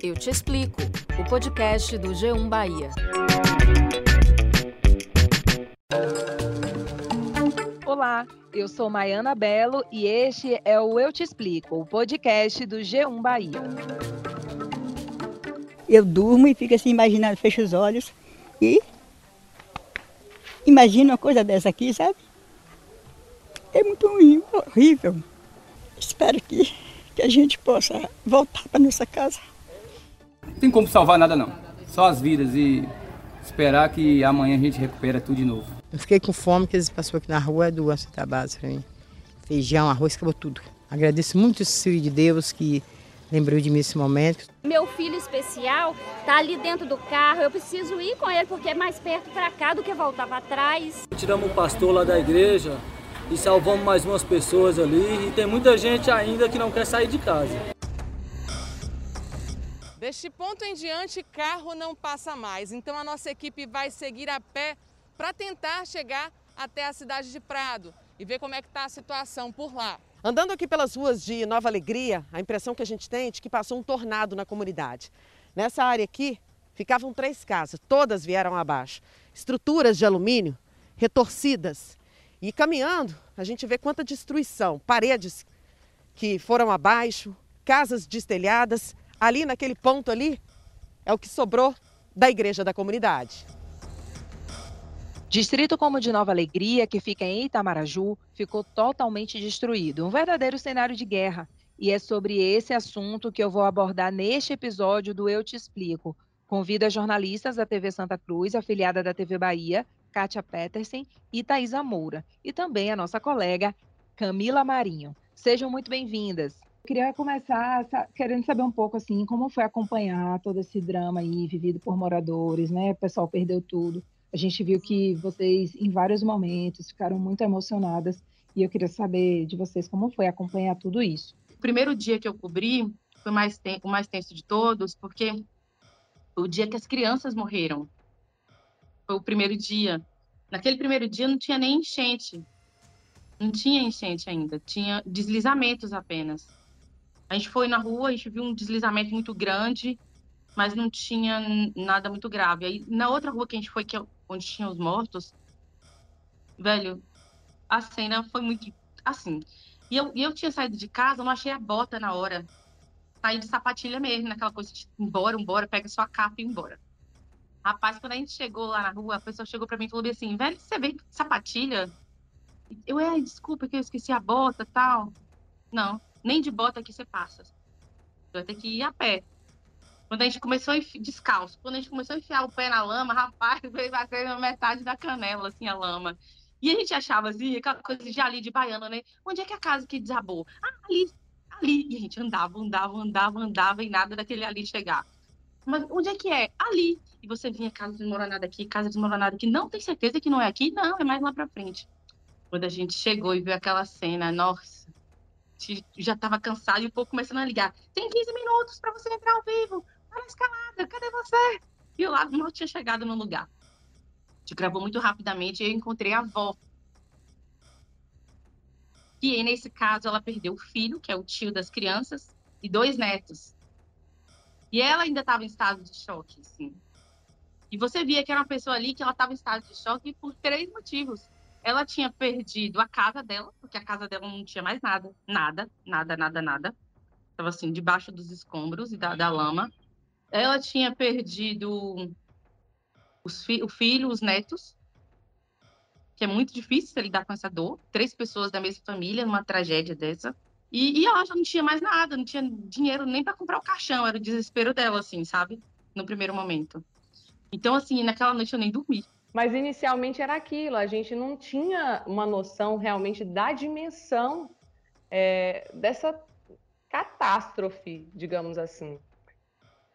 Eu Te Explico, o podcast do G1 Bahia. Olá, eu sou Maiana Belo e este é o Eu Te Explico, o podcast do G1 Bahia. Eu durmo e fico assim imaginando, fecho os olhos e imagino uma coisa dessa aqui, sabe? É muito ruim, horrível. Espero que, que a gente possa voltar para nossa casa. Não tem como salvar nada não. Só as vidas e esperar que amanhã a gente recupera tudo de novo. Eu fiquei com fome, que eles passaram aqui na rua do Santa base para mim. Feijão, arroz, acabou tudo. Agradeço muito o Filho de Deus que lembrou de mim esse momento. Meu filho especial tá ali dentro do carro, eu preciso ir com ele porque é mais perto para cá do que voltar para trás. Tiramos o pastor lá da igreja, e salvamos mais umas pessoas ali e tem muita gente ainda que não quer sair de casa. Deste ponto em diante, carro não passa mais. Então a nossa equipe vai seguir a pé para tentar chegar até a cidade de Prado e ver como é que está a situação por lá. Andando aqui pelas ruas de Nova Alegria, a impressão que a gente tem é de que passou um tornado na comunidade. Nessa área aqui ficavam três casas, todas vieram abaixo. Estruturas de alumínio retorcidas, e caminhando, a gente vê quanta destruição, paredes que foram abaixo, casas destelhadas. Ali naquele ponto ali é o que sobrou da igreja da comunidade. Distrito como de Nova Alegria, que fica em Itamaraju, ficou totalmente destruído, um verdadeiro cenário de guerra. E é sobre esse assunto que eu vou abordar neste episódio do Eu Te Explico. Convido as jornalistas da TV Santa Cruz, afiliada da TV Bahia, Kátia Petersen e Thaisa Moura, e também a nossa colega Camila Marinho. Sejam muito bem-vindas. Queria começar querendo saber um pouco assim como foi acompanhar todo esse drama aí vivido por moradores, né? O pessoal perdeu tudo. A gente viu que vocês em vários momentos ficaram muito emocionadas e eu queria saber de vocês como foi acompanhar tudo isso. O primeiro dia que eu cobri foi mais o mais tenso de todos, porque o dia que as crianças morreram foi o primeiro dia. Naquele primeiro dia não tinha nem enchente. Não tinha enchente ainda, tinha deslizamentos apenas. A gente foi na rua, a gente viu um deslizamento muito grande, mas não tinha nada muito grave. Aí na outra rua que a gente foi, que é onde tinha os mortos, velho, a cena foi muito assim. E eu, e eu tinha saído de casa, não achei a bota na hora. Saí de sapatilha mesmo, naquela coisa de embora, embora, pega sua capa e embora. Rapaz, quando a gente chegou lá na rua, a pessoa chegou para mim e falou assim: velho, você vem sapatilha? Eu, é, desculpa que eu esqueci a bota tal. Não, nem de bota aqui você passa. Você vai ter que ir a pé. Quando a gente começou a descalço, quando a gente começou a enfiar o pé na lama, rapaz, veio batendo metade da canela, assim, a lama. E a gente achava assim, aquela coisa de ali de baiano, né? Onde é que é a casa que desabou? Ah, ali, ali. E a gente andava, andava, andava, andava e nada daquele ali chegar. Mas onde é que é? Ali. E você vinha casa desmoronada aqui, casa desmoronada aqui. Não tem certeza que não é aqui? Não, é mais lá pra frente. Quando a gente chegou e viu aquela cena, nossa, já estava cansado e o povo começando a ligar. Tem 15 minutos para você entrar ao vivo. Para a escalada, cadê você? E o lado não tinha chegado no lugar. A gente gravou muito rapidamente e eu encontrei a avó. E nesse caso ela perdeu o filho, que é o tio das crianças, e dois netos. E ela ainda estava em estado de choque, assim. E você via que era uma pessoa ali que ela estava em estado de choque por três motivos. Ela tinha perdido a casa dela, porque a casa dela não tinha mais nada, nada, nada, nada, nada. Estava assim, debaixo dos escombros e da, da lama. Ela tinha perdido os fi o filho, os netos, que é muito difícil lidar com essa dor. Três pessoas da mesma família numa tragédia dessa. E, e ela já não tinha mais nada, não tinha dinheiro nem para comprar o caixão, era o desespero dela, assim, sabe? No primeiro momento. Então, assim, naquela noite eu nem dormi. Mas inicialmente era aquilo, a gente não tinha uma noção realmente da dimensão é, dessa catástrofe, digamos assim.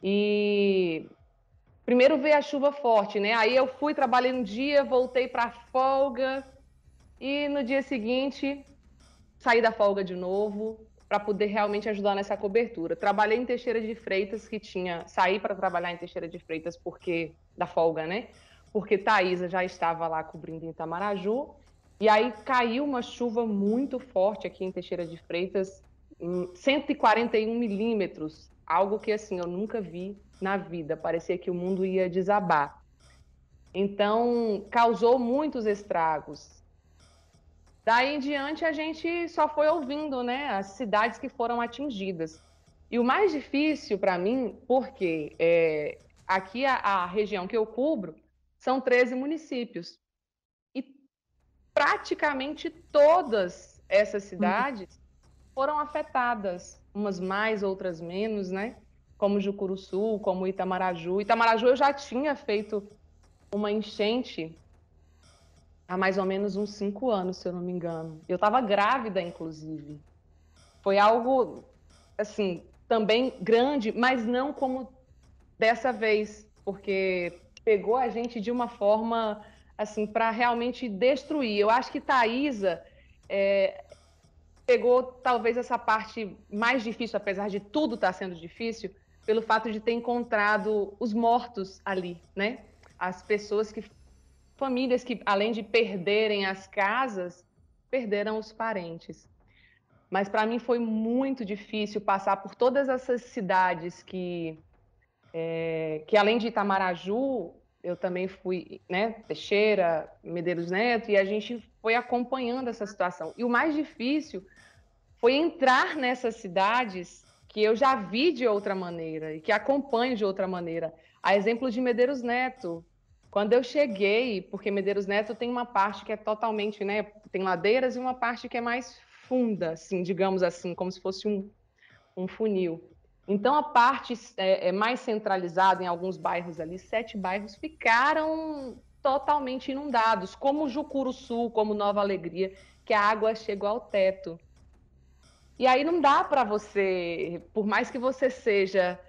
E primeiro veio a chuva forte, né? Aí eu fui, trabalhei um dia, voltei para folga e no dia seguinte sair da folga de novo para poder realmente ajudar nessa cobertura. Trabalhei em Teixeira de Freitas, que tinha saí para trabalhar em Teixeira de Freitas porque da folga, né? Porque Thaisa já estava lá cobrindo em Itamaraju. E aí caiu uma chuva muito forte aqui em Teixeira de Freitas 141 milímetros, algo que assim eu nunca vi na vida. Parecia que o mundo ia desabar. Então, causou muitos estragos. Daí em diante, a gente só foi ouvindo né, as cidades que foram atingidas. E o mais difícil para mim, porque é, aqui a, a região que eu cubro são 13 municípios. E praticamente todas essas cidades foram afetadas, umas mais, outras menos, né? Como Jucuruçu, como Itamaraju. Itamaraju eu já tinha feito uma enchente há mais ou menos uns cinco anos, se eu não me engano. Eu estava grávida, inclusive. Foi algo, assim, também grande, mas não como dessa vez, porque pegou a gente de uma forma, assim, para realmente destruir. Eu acho que Thaisa é, pegou talvez essa parte mais difícil, apesar de tudo estar tá sendo difícil, pelo fato de ter encontrado os mortos ali, né? as pessoas que famílias que além de perderem as casas, perderam os parentes. Mas para mim foi muito difícil passar por todas essas cidades que é, que além de Itamaraju, eu também fui, né, Teixeira, Medeiros Neto, e a gente foi acompanhando essa situação. E o mais difícil foi entrar nessas cidades que eu já vi de outra maneira e que acompanho de outra maneira. A exemplo de Medeiros Neto, quando eu cheguei, porque Medeiros Neto tem uma parte que é totalmente, né, tem ladeiras e uma parte que é mais funda, assim, digamos assim, como se fosse um, um funil. Então, a parte é, é mais centralizada em alguns bairros ali, sete bairros ficaram totalmente inundados, como Jucuru Sul, como Nova Alegria, que a água chegou ao teto. E aí não dá para você, por mais que você seja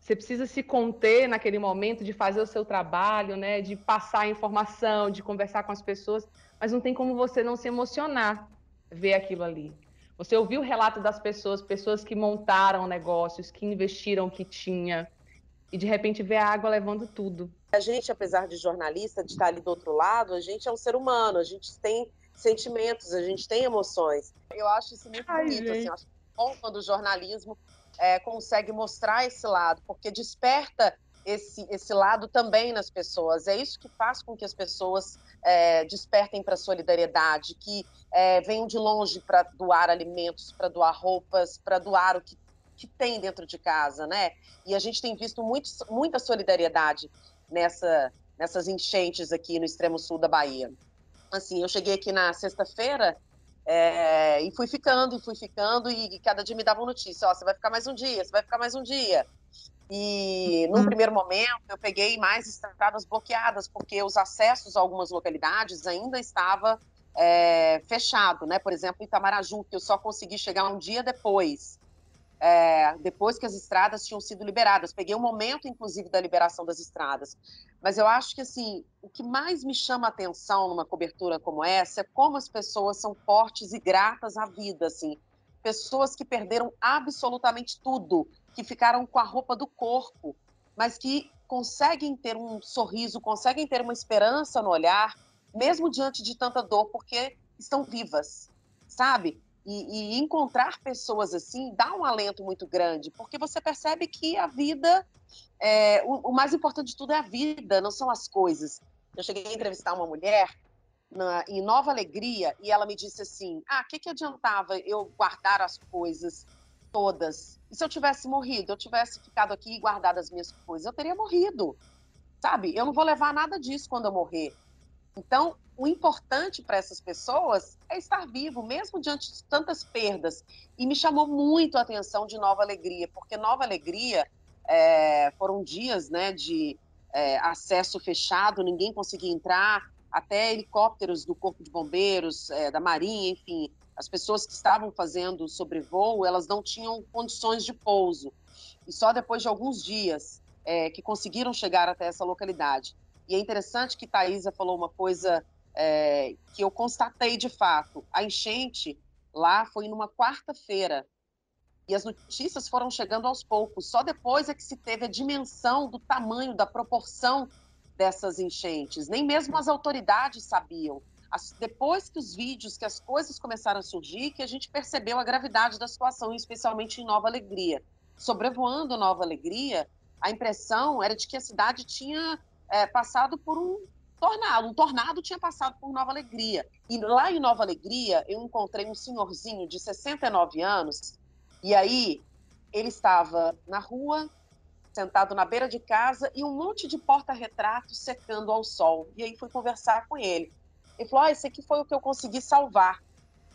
você precisa se conter naquele momento de fazer o seu trabalho, né, de passar a informação, de conversar com as pessoas, mas não tem como você não se emocionar ver aquilo ali. Você ouviu o relato das pessoas, pessoas que montaram negócios, que investiram o que tinha, e de repente ver a água levando tudo. A gente, apesar de jornalista, de estar ali do outro lado, a gente é um ser humano, a gente tem sentimentos, a gente tem emoções. Eu acho isso muito Ai, bonito, assim, acho bom quando o jornalismo é, consegue mostrar esse lado, porque desperta esse, esse lado também nas pessoas. É isso que faz com que as pessoas é, despertem para a solidariedade, que é, venham de longe para doar alimentos, para doar roupas, para doar o que, que tem dentro de casa, né? E a gente tem visto muito, muita solidariedade nessa, nessas enchentes aqui no extremo sul da Bahia. Assim, eu cheguei aqui na sexta-feira é, e fui ficando, e fui ficando, e, e cada dia me davam notícia, ó, você vai ficar mais um dia, você vai ficar mais um dia. E num uhum. primeiro momento eu peguei mais estradas bloqueadas, porque os acessos a algumas localidades ainda estava é, fechado, né? Por exemplo, Itamaraju, que eu só consegui chegar um dia depois é, depois que as estradas tinham sido liberadas. Peguei o um momento, inclusive, da liberação das estradas. Mas eu acho que, assim, o que mais me chama a atenção numa cobertura como essa é como as pessoas são fortes e gratas à vida, assim. Pessoas que perderam absolutamente tudo, que ficaram com a roupa do corpo, mas que conseguem ter um sorriso, conseguem ter uma esperança no olhar, mesmo diante de tanta dor, porque estão vivas, sabe? E, e, encontrar pessoas assim dá um alento muito grande, porque você percebe que a vida, é, o, o, mais importante de tudo é a vida, não são as coisas. Eu cheguei a entrevistar uma mulher na, em Nova Alegria e ela me disse assim: Ah, o que, que adiantava eu guardar as coisas todas? E se eu tivesse morrido, eu tivesse ficado aqui e guardado as minhas coisas, eu teria morrido. Sabe? Eu não vou levar nada disso quando eu morrer. Então, o importante para essas pessoas é estar vivo, mesmo diante de tantas perdas. E me chamou muito a atenção de Nova Alegria, porque Nova Alegria é, foram dias né, de é, acesso fechado, ninguém conseguia entrar, até helicópteros do Corpo de Bombeiros, é, da Marinha, enfim, as pessoas que estavam fazendo sobrevoo, elas não tinham condições de pouso. E só depois de alguns dias é, que conseguiram chegar até essa localidade. E é interessante que Thaisa falou uma coisa é, que eu constatei de fato. A enchente lá foi numa quarta-feira. E as notícias foram chegando aos poucos. Só depois é que se teve a dimensão do tamanho, da proporção dessas enchentes. Nem mesmo as autoridades sabiam. As, depois que os vídeos, que as coisas começaram a surgir, que a gente percebeu a gravidade da situação, especialmente em Nova Alegria. Sobrevoando Nova Alegria, a impressão era de que a cidade tinha é, passado por um tornado. Um tornado tinha passado por Nova Alegria. E lá em Nova Alegria, eu encontrei um senhorzinho de 69 anos, e aí ele estava na rua, sentado na beira de casa, e um monte de porta-retratos secando ao sol. E aí fui conversar com ele. Ele falou: ah, esse aqui foi o que eu consegui salvar.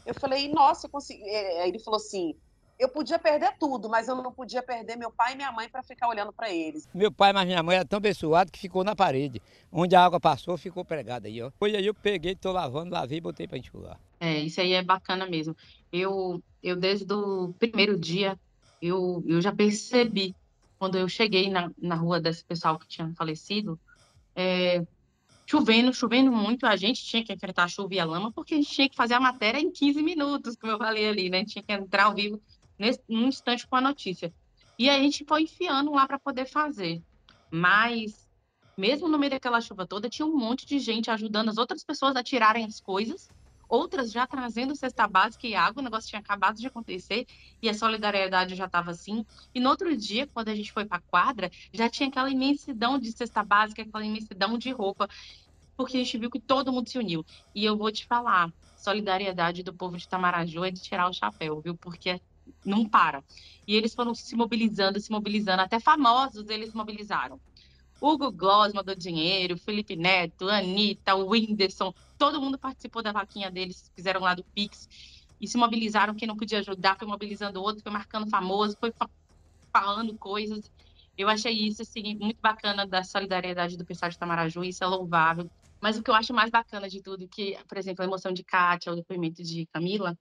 Eu falei: nossa, eu consegui. Aí ele falou assim: eu podia perder tudo, mas eu não podia perder meu pai e minha mãe para ficar olhando para eles. Meu pai e minha mãe eram tão abençoados que ficou na parede. Onde a água passou, ficou pregada aí, ó. Foi aí eu peguei, tô lavando, lavei e botei para enxugar. É, isso aí é bacana mesmo. Eu, eu desde o primeiro dia, eu, eu já percebi, quando eu cheguei na, na rua desse pessoal que tinha falecido, é, chovendo, chovendo muito, a gente tinha que enfrentar a chuva e a lama, porque a gente tinha que fazer a matéria em 15 minutos, como eu falei ali, né? A gente tinha que entrar ao vivo nesse, num instante com a notícia. E a gente foi enfiando lá para poder fazer. Mas, mesmo no meio daquela chuva toda, tinha um monte de gente ajudando as outras pessoas a tirarem as coisas, outras já trazendo cesta básica e água, o negócio tinha acabado de acontecer e a solidariedade já estava assim. E no outro dia, quando a gente foi para a quadra, já tinha aquela imensidão de cesta básica, aquela imensidão de roupa porque a gente viu que todo mundo se uniu. E eu vou te falar, solidariedade do povo de Tamaraju é de tirar o chapéu, viu? Porque não para. E eles foram se mobilizando, se mobilizando, até famosos eles mobilizaram. Hugo Gloss mandou dinheiro, Felipe Neto, Anitta, Whindersson, todo mundo participou da vaquinha deles, fizeram lá do Pix e se mobilizaram. Quem não podia ajudar foi mobilizando outro, foi marcando famoso, foi falando coisas. Eu achei isso assim, muito bacana da solidariedade do pessoal de Tamaraju, isso é louvável. Mas o que eu acho mais bacana de tudo, que, por exemplo, a emoção de Kátia, o depoimento de Camila,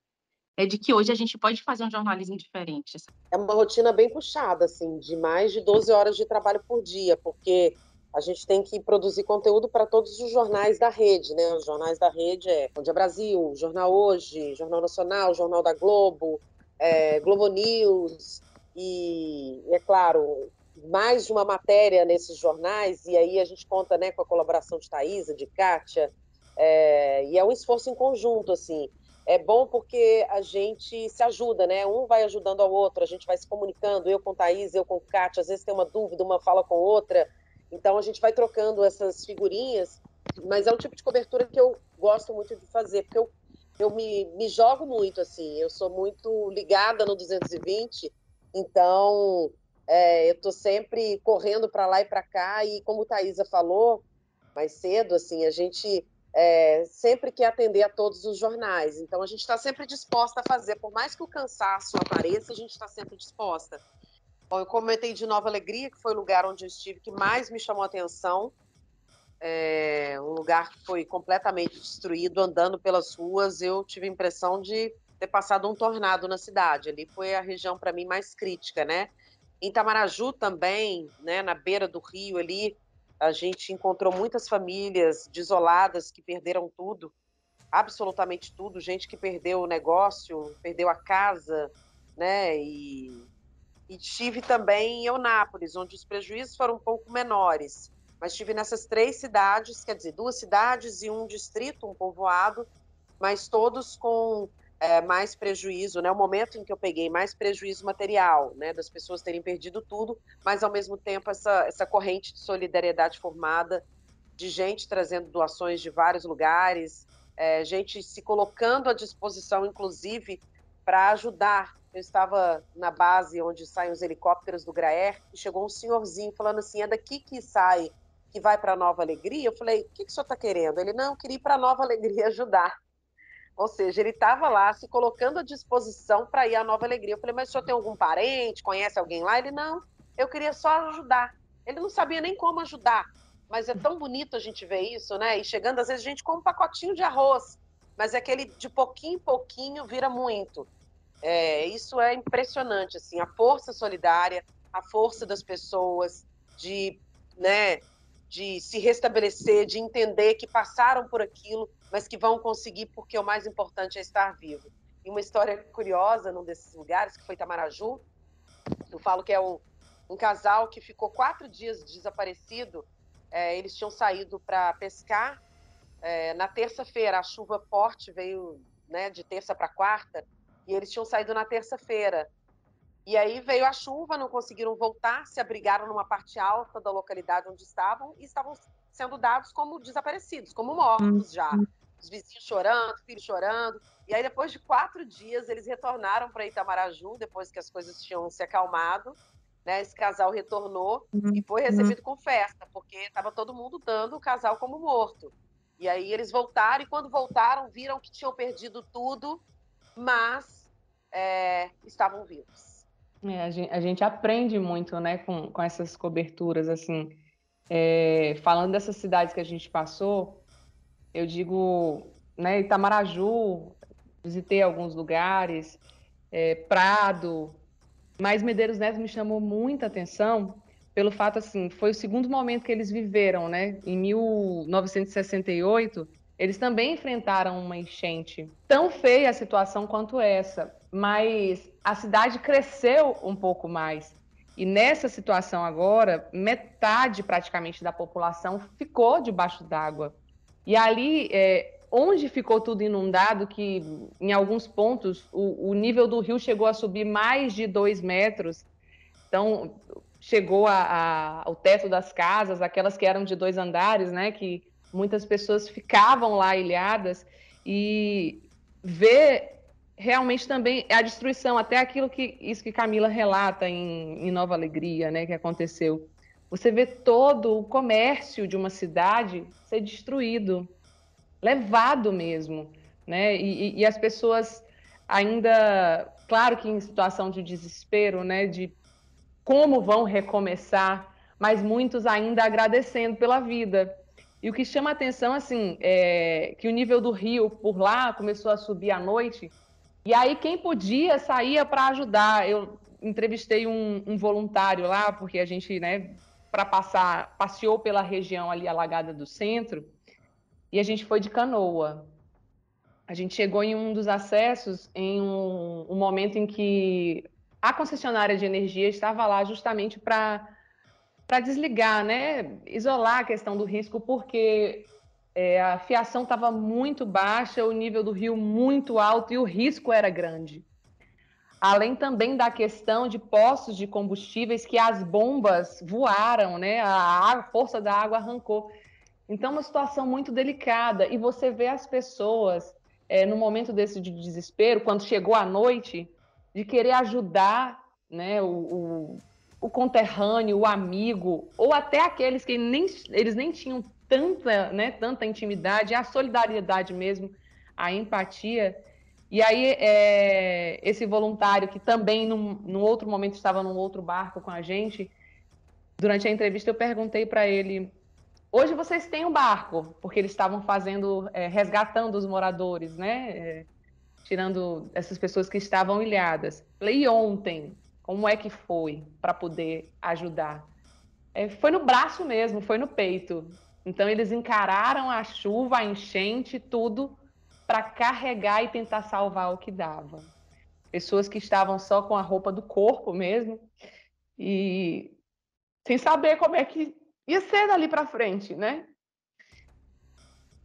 é de que hoje a gente pode fazer um jornalismo diferente. É uma rotina bem puxada, assim, de mais de 12 horas de trabalho por dia, porque a gente tem que produzir conteúdo para todos os jornais da rede, né? Os jornais da rede é Bom Dia Brasil, Jornal Hoje, Jornal Nacional, Jornal da Globo, é, Globo News, e, é claro, mais de uma matéria nesses jornais, e aí a gente conta né, com a colaboração de Thaisa, de Kátia, é, e é um esforço em conjunto, assim. É bom porque a gente se ajuda, né? Um vai ajudando ao outro, a gente vai se comunicando, eu com Thaís, eu com Kátia, às vezes tem uma dúvida, uma fala com outra, então a gente vai trocando essas figurinhas, mas é um tipo de cobertura que eu gosto muito de fazer, porque eu, eu me, me jogo muito, assim, eu sou muito ligada no 220, então é, eu estou sempre correndo para lá e para cá, e como Thaisa falou mais cedo, assim, a gente é, sempre quer atender a todos os jornais. Então, a gente está sempre disposta a fazer, por mais que o cansaço apareça, a gente está sempre disposta. Bom, eu comentei de Nova Alegria, que foi o lugar onde eu estive que mais me chamou a atenção. É, um lugar que foi completamente destruído, andando pelas ruas, eu tive a impressão de ter passado um tornado na cidade. Ali foi a região, para mim, mais crítica, né? Em Tamaraju também, né, na beira do rio ali, a gente encontrou muitas famílias desoladas que perderam tudo, absolutamente tudo, gente que perdeu o negócio, perdeu a casa, né? E, e tive também em Eunápolis, onde os prejuízos foram um pouco menores. Mas tive nessas três cidades, quer dizer, duas cidades e um distrito, um povoado, mas todos com é, mais prejuízo, né? O momento em que eu peguei mais prejuízo material, né? Das pessoas terem perdido tudo, mas ao mesmo tempo essa, essa corrente de solidariedade formada, de gente trazendo doações de vários lugares, é, gente se colocando à disposição, inclusive, para ajudar. Eu estava na base onde saem os helicópteros do Graer e chegou um senhorzinho falando assim: é daqui que sai, que vai para Nova Alegria. Eu falei: o que, que o senhor está querendo? Ele: não, eu queria ir para Nova Alegria ajudar. Ou seja, ele estava lá se colocando à disposição para ir à Nova Alegria. Eu falei, mas o senhor tem algum parente, conhece alguém lá? Ele, não, eu queria só ajudar. Ele não sabia nem como ajudar. Mas é tão bonito a gente ver isso, né? E chegando, às vezes, a gente com um pacotinho de arroz. Mas é aquele de pouquinho em pouquinho vira muito. É, isso é impressionante, assim, a força solidária, a força das pessoas de, né, de se restabelecer, de entender que passaram por aquilo mas que vão conseguir porque o mais importante é estar vivo. E uma história curiosa num desses lugares, que foi Tamaraju, eu falo que é um, um casal que ficou quatro dias desaparecido. É, eles tinham saído para pescar é, na terça-feira, a chuva forte veio né, de terça para quarta, e eles tinham saído na terça-feira. E aí veio a chuva, não conseguiram voltar, se abrigaram numa parte alta da localidade onde estavam e estavam sendo dados como desaparecidos, como mortos já. Uhum. Os vizinhos chorando, filhos chorando. E aí, depois de quatro dias, eles retornaram para Itamaraju, depois que as coisas tinham se acalmado. Né? Esse casal retornou uhum. e foi recebido com festa, porque estava todo mundo dando o casal como morto. E aí eles voltaram, e quando voltaram, viram que tinham perdido tudo, mas é, estavam vivos. É, a, gente, a, gente, aprende muito né, com, com essas coberturas, assim. É, falando dessas cidades que a gente passou, eu digo, né, Itamaraju, visitei alguns lugares, é, Prado, mas Medeiros Neto me chamou muita atenção pelo fato, assim, foi o segundo momento que eles viveram, né? Em 1968, eles também enfrentaram uma enchente. Tão feia a situação quanto essa, mas a cidade cresceu um pouco mais. E nessa situação agora, metade praticamente da população ficou debaixo d'água. E ali, é, onde ficou tudo inundado, que em alguns pontos o, o nível do rio chegou a subir mais de dois metros, então chegou a, a, ao teto das casas, aquelas que eram de dois andares, né, que muitas pessoas ficavam lá ilhadas e ver realmente também a destruição, até aquilo que isso que Camila relata em, em Nova Alegria, né, que aconteceu. Você vê todo o comércio de uma cidade ser destruído, levado mesmo, né? E, e, e as pessoas ainda, claro que em situação de desespero, né, de como vão recomeçar, mas muitos ainda agradecendo pela vida. E o que chama a atenção, assim, é que o nível do rio por lá começou a subir à noite, e aí quem podia saía para ajudar. Eu entrevistei um, um, voluntário lá, porque a gente, né, para passar, passeou pela região ali alagada do centro, e a gente foi de canoa. A gente chegou em um dos acessos em um, um momento em que a concessionária de energia estava lá justamente para para desligar, né, isolar a questão do risco, porque é, a fiação estava muito baixa, o nível do rio muito alto e o risco era grande. Além também da questão de postos de combustíveis que as bombas voaram, né, a, força da água arrancou. Então, uma situação muito delicada. E você vê as pessoas, é, no momento desse de desespero, quando chegou a noite, de querer ajudar né, o, o, conterrâneo, o amigo, ou até aqueles que nem, eles nem tinham tanta, né, tanta intimidade, a solidariedade mesmo, a empatia. E aí, é, esse voluntário, que também, num, num outro momento, estava num outro barco com a gente, durante a entrevista eu perguntei para ele: hoje vocês têm um barco? Porque eles estavam fazendo, é, resgatando os moradores, né? É, tirando essas pessoas que estavam ilhadas. Falei, ontem, como é que foi para poder ajudar? É, foi no braço mesmo, foi no peito. Então eles encararam a chuva, a enchente, tudo para carregar e tentar salvar o que dava. Pessoas que estavam só com a roupa do corpo mesmo e sem saber como é que ia ser dali para frente, né?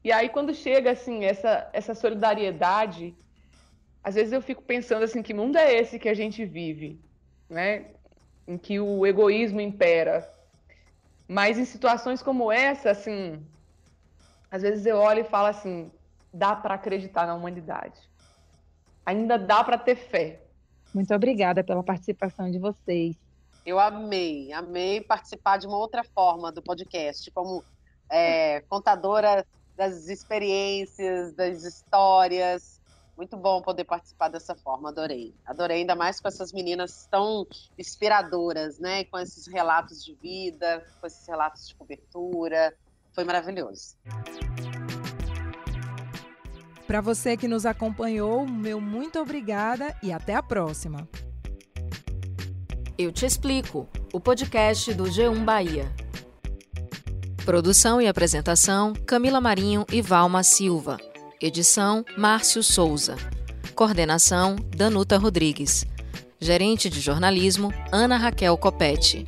E aí quando chega assim essa essa solidariedade às vezes eu fico pensando assim, que mundo é esse que a gente vive, né? Em que o egoísmo impera. Mas em situações como essa, assim, às vezes eu olho e falo assim, dá para acreditar na humanidade. Ainda dá para ter fé. Muito obrigada pela participação de vocês. Eu amei, amei participar de uma outra forma do podcast, como é, contadora das experiências, das histórias, muito bom poder participar dessa forma, adorei. Adorei, ainda mais com essas meninas tão inspiradoras, né? Com esses relatos de vida, com esses relatos de cobertura. Foi maravilhoso. Para você que nos acompanhou, meu muito obrigada e até a próxima. Eu te explico. O podcast do G1 Bahia. Produção e apresentação: Camila Marinho e Valma Silva. Edição: Márcio Souza. Coordenação: Danuta Rodrigues. Gerente de jornalismo: Ana Raquel Copete.